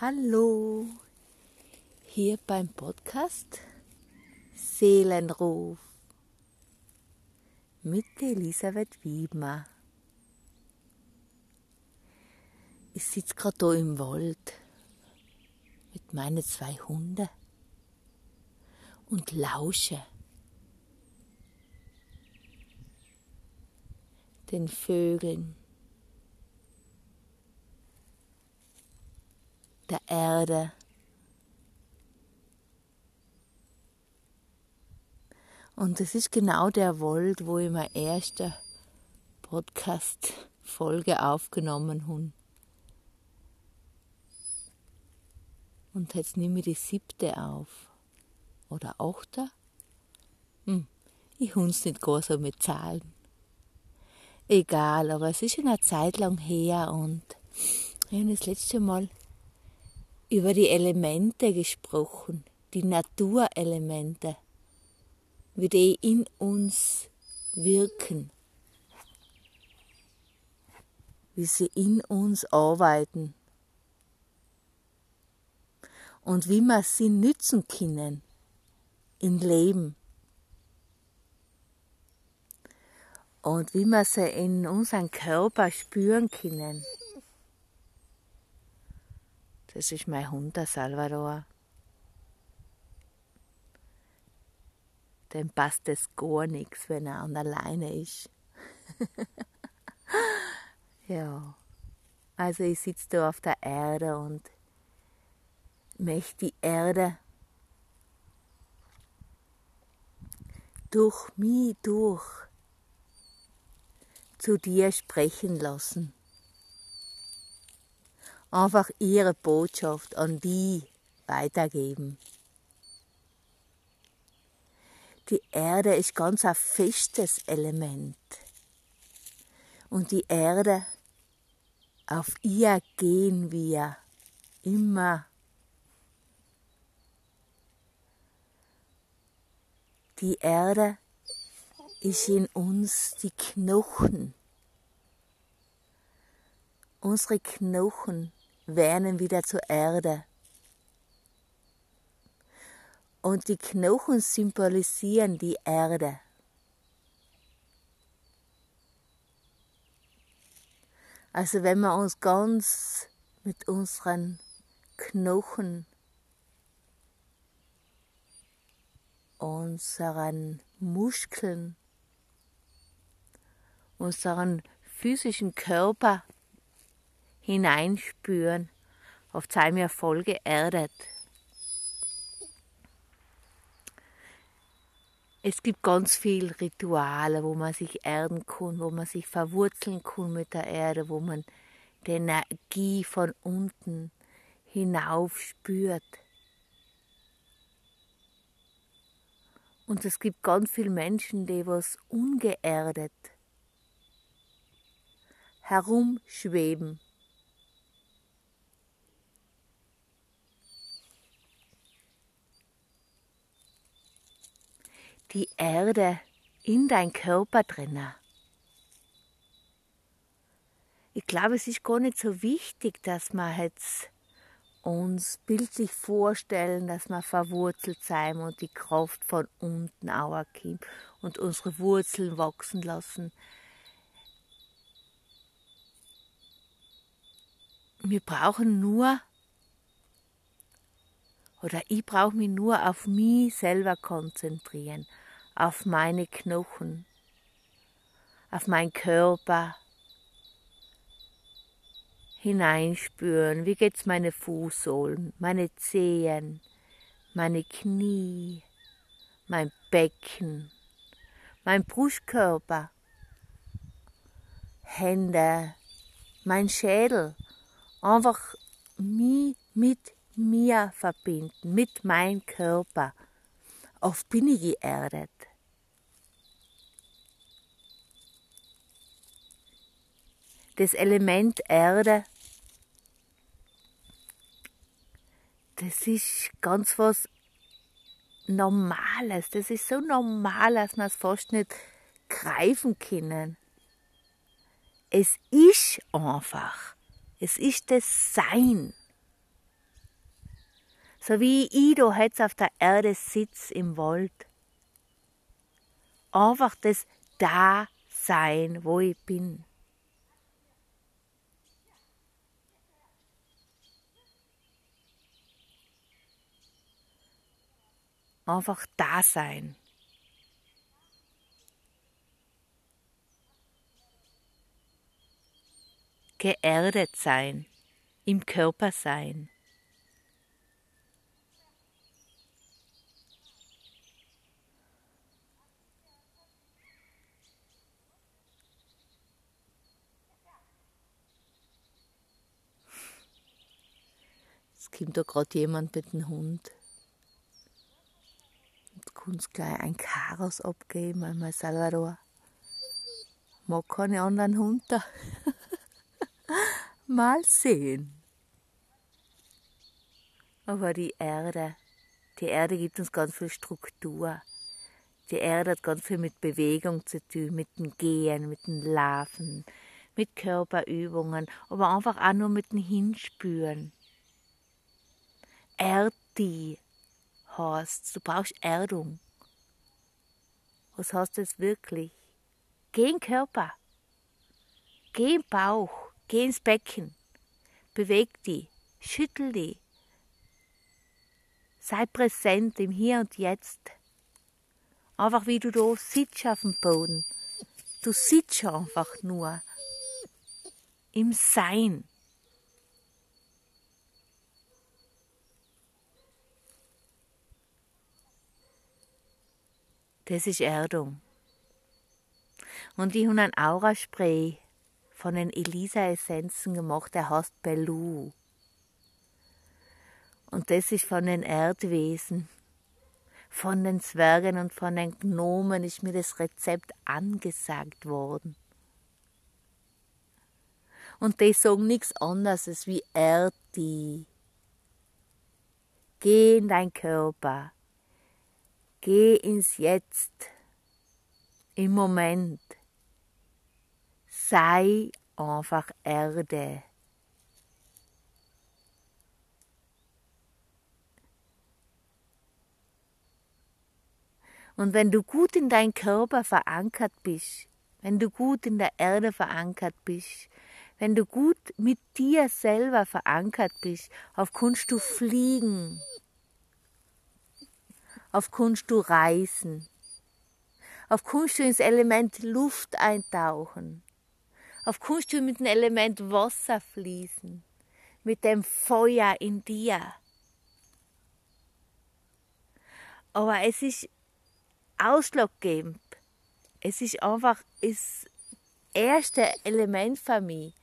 Hallo, hier beim Podcast Seelenruf mit Elisabeth Wiedmer. Ich sitze gerade hier im Wald mit meinen zwei Hunden und lausche den Vögeln der Erde. Und es ist genau der Wald, wo ich meine erste Podcast-Folge aufgenommen habe. Und jetzt nehme ich die siebte auf. Oder achte? Hm, ich hun's nicht gar so mit Zahlen. Egal, aber es ist schon eine Zeit lang her und ich habe das letzte Mal über die Elemente gesprochen, die Naturelemente, wie die in uns wirken, wie sie in uns arbeiten. Und wie wir sie nützen können im Leben. Und wie wir sie in unserem Körper spüren können. Das ist mein Hund, der Salvador. Dem passt es gar nichts, wenn er an alleine ist. ja, also ich sitze da auf der Erde und möchte die Erde durch mich durch zu dir sprechen lassen einfach ihre Botschaft an die weitergeben. Die Erde ist ganz ein festes Element. Und die Erde, auf ihr gehen wir immer. Die Erde ist in uns die Knochen. Unsere Knochen werden wieder zur Erde. Und die Knochen symbolisieren die Erde. Also wenn wir uns ganz mit unseren Knochen, unseren Muskeln, unseren physischen Körper hineinspüren, oft sei mir voll geerdet. Es gibt ganz viele Rituale, wo man sich erden kann, wo man sich verwurzeln kann mit der Erde, wo man die Energie von unten hinauf spürt. Und es gibt ganz viele Menschen, die was ungeerdet herumschweben die Erde in dein Körper drinnen. Ich glaube, es ist gar nicht so wichtig, dass wir jetzt uns bildlich vorstellen, dass wir verwurzelt sein und die Kraft von unten kommt und unsere Wurzeln wachsen lassen. Wir brauchen nur, oder ich brauche mich nur auf mich selber konzentrieren, auf meine Knochen, auf meinen Körper hineinspüren. Wie geht's meine Fußsohlen, meine Zehen, meine Knie, mein Becken, mein Brustkörper, Hände, mein Schädel. Einfach mich mit mir verbinden, mit meinem Körper. Oft bin ich geerdet. das Element Erde, das ist ganz was Normales. Das ist so normal, dass wir es fast nicht greifen können. Es ist einfach. Es ist das Sein. So wie da jetzt auf der Erde sitz im Wald. Einfach das Da-Sein, wo ich bin. Einfach da sein. Geerdet sein, im Körper sein. Es kommt da gerade jemand mit dem Hund. Und kannst gleich ein Chaos abgeben, einmal Salvador. Mag keine anderen Hunde. Mal sehen. Aber die Erde, die Erde gibt uns ganz viel Struktur. Die Erde hat ganz viel mit Bewegung zu tun, mit dem Gehen, mit dem Laufen, mit Körperübungen, aber einfach auch nur mit dem Hinspüren. Erdi heißt, du brauchst Erdung. Was heißt das wirklich? Geh in den Körper, geh in den Bauch, geh ins Becken, beweg dich, schüttel dich, sei präsent im Hier und Jetzt. Einfach wie du da sitzt auf dem Boden. Du sitzt einfach nur im Sein. Das ist Erdung. Und ich habe ein Auraspray von den Elisa-Essenzen gemacht, der heißt Bellu. Und das ist von den Erdwesen. Von den Zwergen und von den Gnomen ist mir das Rezept angesagt worden. Und die sagen nichts anderes wie Erdi. Geh in dein Körper. Geh ins Jetzt, im Moment. Sei einfach Erde. Und wenn du gut in deinem Körper verankert bist, wenn du gut in der Erde verankert bist, wenn du gut mit dir selber verankert bist, auf Kunst du fliegen, auf Kunst du reisen. Auf Kunst du ins Element Luft eintauchen. Auf Kunst du mit dem Element Wasser fließen. Mit dem Feuer in dir. Aber es ist ausschlaggebend. Es ist einfach das erste Element für mich.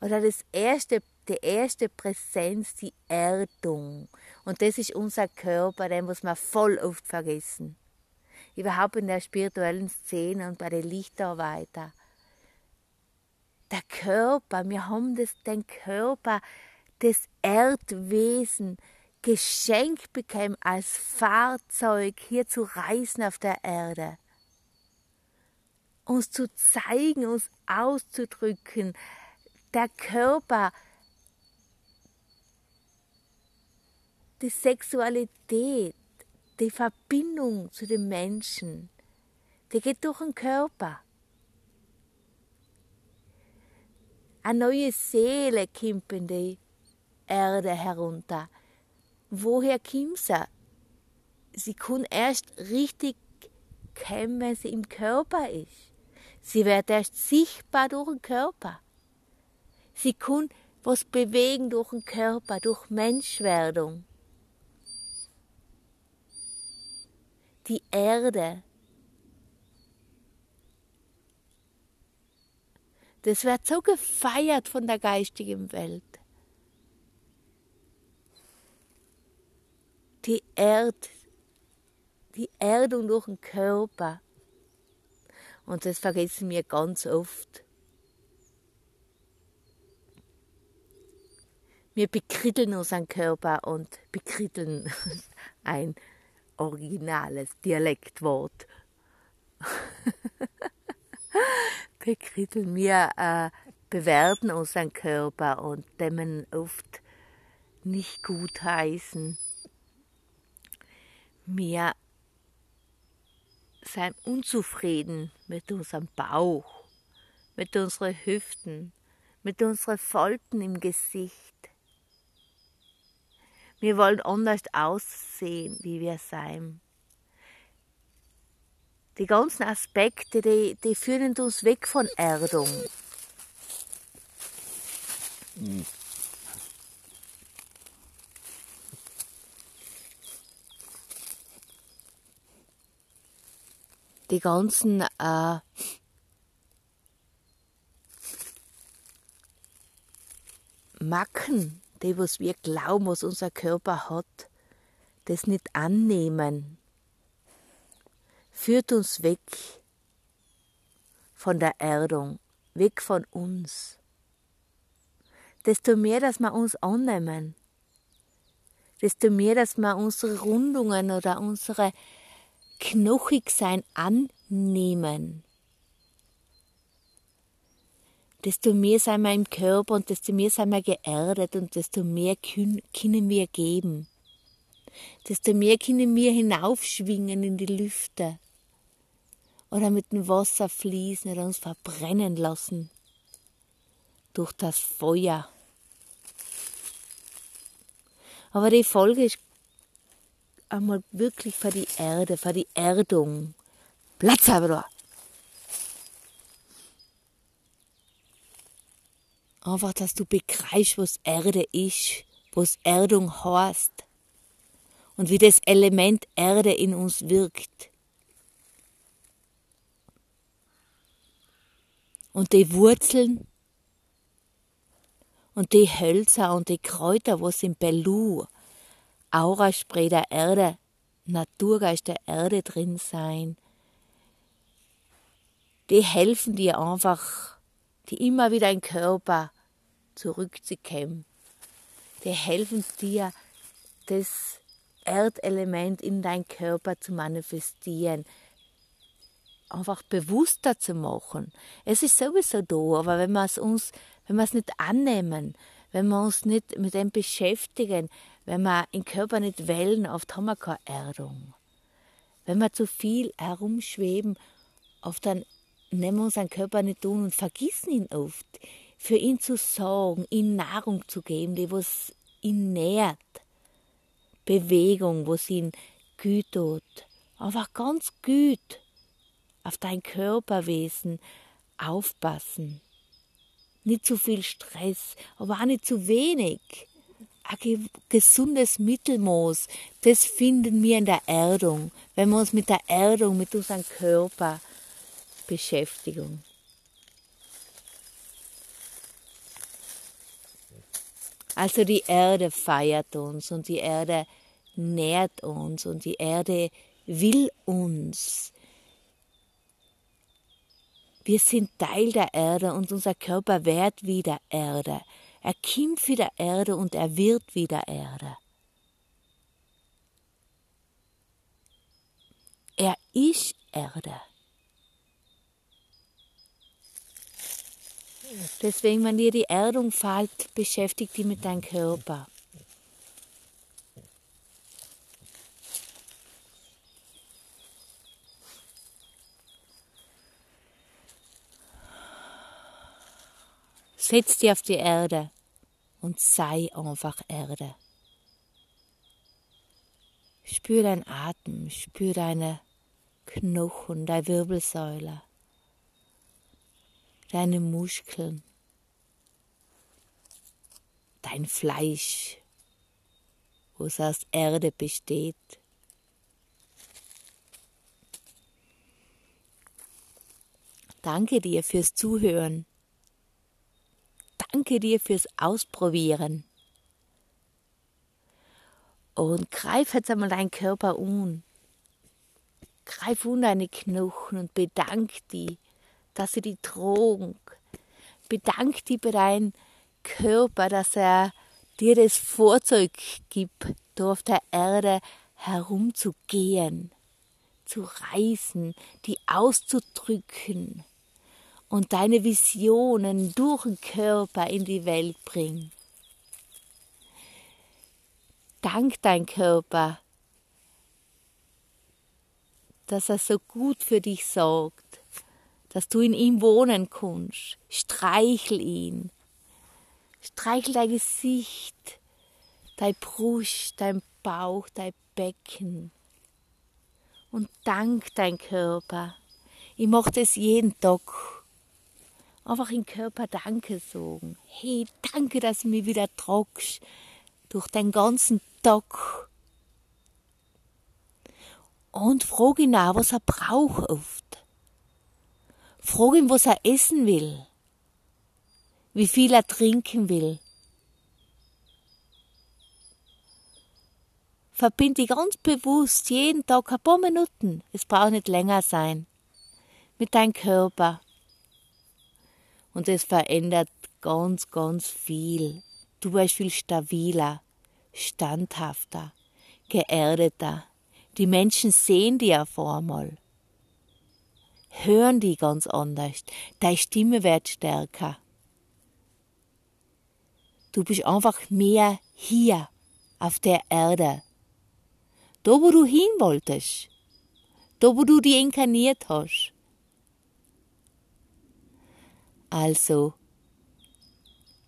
Oder das erste die erste Präsenz, die Erdung. Und das ist unser Körper, den muss man voll oft vergessen. Überhaupt in der spirituellen Szene und bei den Lichtarbeiter. Der Körper, wir haben das, den Körper, das Erdwesen geschenkt bekommen als Fahrzeug hier zu reisen auf der Erde. Uns zu zeigen, uns auszudrücken. Der Körper die Sexualität, die Verbindung zu dem Menschen, die geht durch den Körper. Eine neue Seele kommt in die Erde herunter. Woher kommt sie? Sie kann erst richtig kommen, wenn sie im Körper ist. Sie wird erst sichtbar durch den Körper. Sie kann was bewegen durch den Körper, durch Menschwerdung. Die Erde. Das wird so gefeiert von der geistigen Welt. Die Erd, die Erdung durch den Körper. Und das vergessen wir ganz oft. Wir bekritteln unseren Körper und bekritteln ein originales Dialektwort. Bekritteln wir äh, bewerten unseren Körper und dämmen oft nicht gut heißen. Wir sind unzufrieden mit unserem Bauch, mit unseren Hüften, mit unseren Falten im Gesicht. Wir wollen anders aussehen, wie wir sein. Die ganzen Aspekte, die, die führen uns weg von Erdung. Die ganzen äh, Macken, die was wir glauben, was unser Körper hat, das nicht annehmen, führt uns weg von der Erdung, weg von uns. Desto mehr, dass wir uns annehmen, desto mehr, dass wir unsere Rundungen oder unsere Knochigsein annehmen, desto mehr sind wir im Körper und desto mehr sind wir geerdet und desto mehr können wir geben. Desto mehr können wir hinaufschwingen in die Lüfte oder mit dem Wasser fließen oder uns verbrennen lassen durch das Feuer. Aber die Folge ist einmal wirklich für die Erde, für die Erdung. Platz aber da! Einfach, dass du begreifst, was Erde ist, was Erdung heißt und wie das Element Erde in uns wirkt. Und die Wurzeln und die Hölzer und die Kräuter, was im Belu, Auraspray der Erde, Naturgeist der Erde drin sein, die helfen dir einfach, die immer wieder in Körper zurückzukommen. Die helfen dir, das Erdelement in dein Körper zu manifestieren, einfach bewusster zu machen. Es ist sowieso da, aber wenn wir es uns, wenn wir es nicht annehmen, wenn wir uns nicht mit dem beschäftigen, wenn wir im Körper nicht wählen, oft haben wir keine Erdung. Wenn wir zu viel herumschweben, oft dann nehmen wir unseren Körper nicht tun und vergessen ihn oft für ihn zu sorgen, ihm Nahrung zu geben, die was ihn nährt. Bewegung, was ihn gut tut. Einfach ganz gut auf dein Körperwesen aufpassen. Nicht zu viel Stress, aber auch nicht zu wenig. Ein gesundes Mittelmaß, das finden wir in der Erdung, wenn wir uns mit der Erdung, mit unserem Körper beschäftigen. Also die Erde feiert uns und die Erde nährt uns und die Erde will uns. Wir sind Teil der Erde und unser Körper wird wieder Erde. Er kommt wieder Erde und er wird wieder Erde. Er ist Erde. Deswegen, wenn dir die Erdung fällt, beschäftigt dich mit deinem Körper. Setz dich auf die Erde und sei einfach Erde. Spür deinen Atem, spür deine Knochen, deine Wirbelsäule deine Muskeln, dein Fleisch, wo es aus Erde besteht. Danke dir fürs Zuhören. Danke dir fürs Ausprobieren. Und greif jetzt einmal deinen Körper um. Greif um deine Knochen und bedank dich dass sie die trug. Bedank dich bei deinem Körper, dass er dir das Vorzeug gibt, da auf der Erde herumzugehen, zu reisen, die auszudrücken und deine Visionen durch den Körper in die Welt bringen. Dank dein Körper, dass er so gut für dich sorgt, dass du in ihm wohnen kannst. Streichel ihn. Streichel dein Gesicht, dein Brust, dein Bauch, dein Becken. Und dank dein Körper. Ich mache das jeden Tag. Einfach im Körper Danke sagen. Hey, danke, dass du mich wieder tragst. Durch den ganzen Tag. Und frag ihn auch, was er braucht oft. Frag ihn, was er essen will. Wie viel er trinken will. Verbind dich ganz bewusst jeden Tag ein paar Minuten, es braucht nicht länger sein, mit deinem Körper. Und es verändert ganz, ganz viel. Du wirst viel stabiler, standhafter, geerdeter. Die Menschen sehen dich auf einmal. Hören die ganz anders. Deine Stimme wird stärker. Du bist einfach mehr hier auf der Erde. Da, wo du hin wolltest. Da, wo du dich inkarniert hast. Also,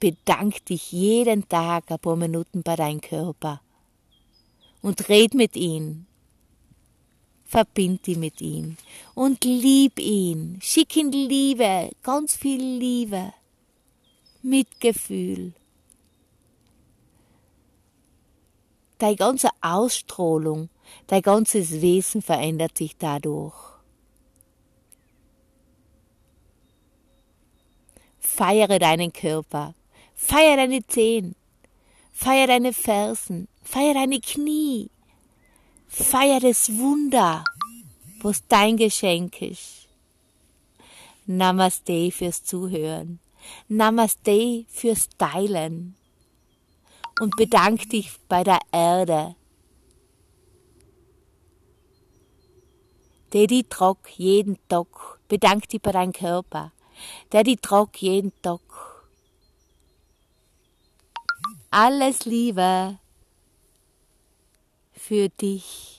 bedank dich jeden Tag ein paar Minuten bei deinem Körper und red mit ihm verbind dich mit ihm und lieb ihn. Schick ihm Liebe, ganz viel Liebe, Mitgefühl. Deine ganze Ausstrahlung, dein ganzes Wesen verändert sich dadurch. Feiere deinen Körper, feiere deine Zehen, feiere deine Fersen, feiere deine Knie, Feier das Wunder, was dein Geschenk ist. Namaste fürs Zuhören. Namaste fürs Teilen. Und bedank dich bei der Erde, der die trag jeden Tag. Bedank dich bei deinem Körper, der die trag jeden Tag. Alles Liebe für dich.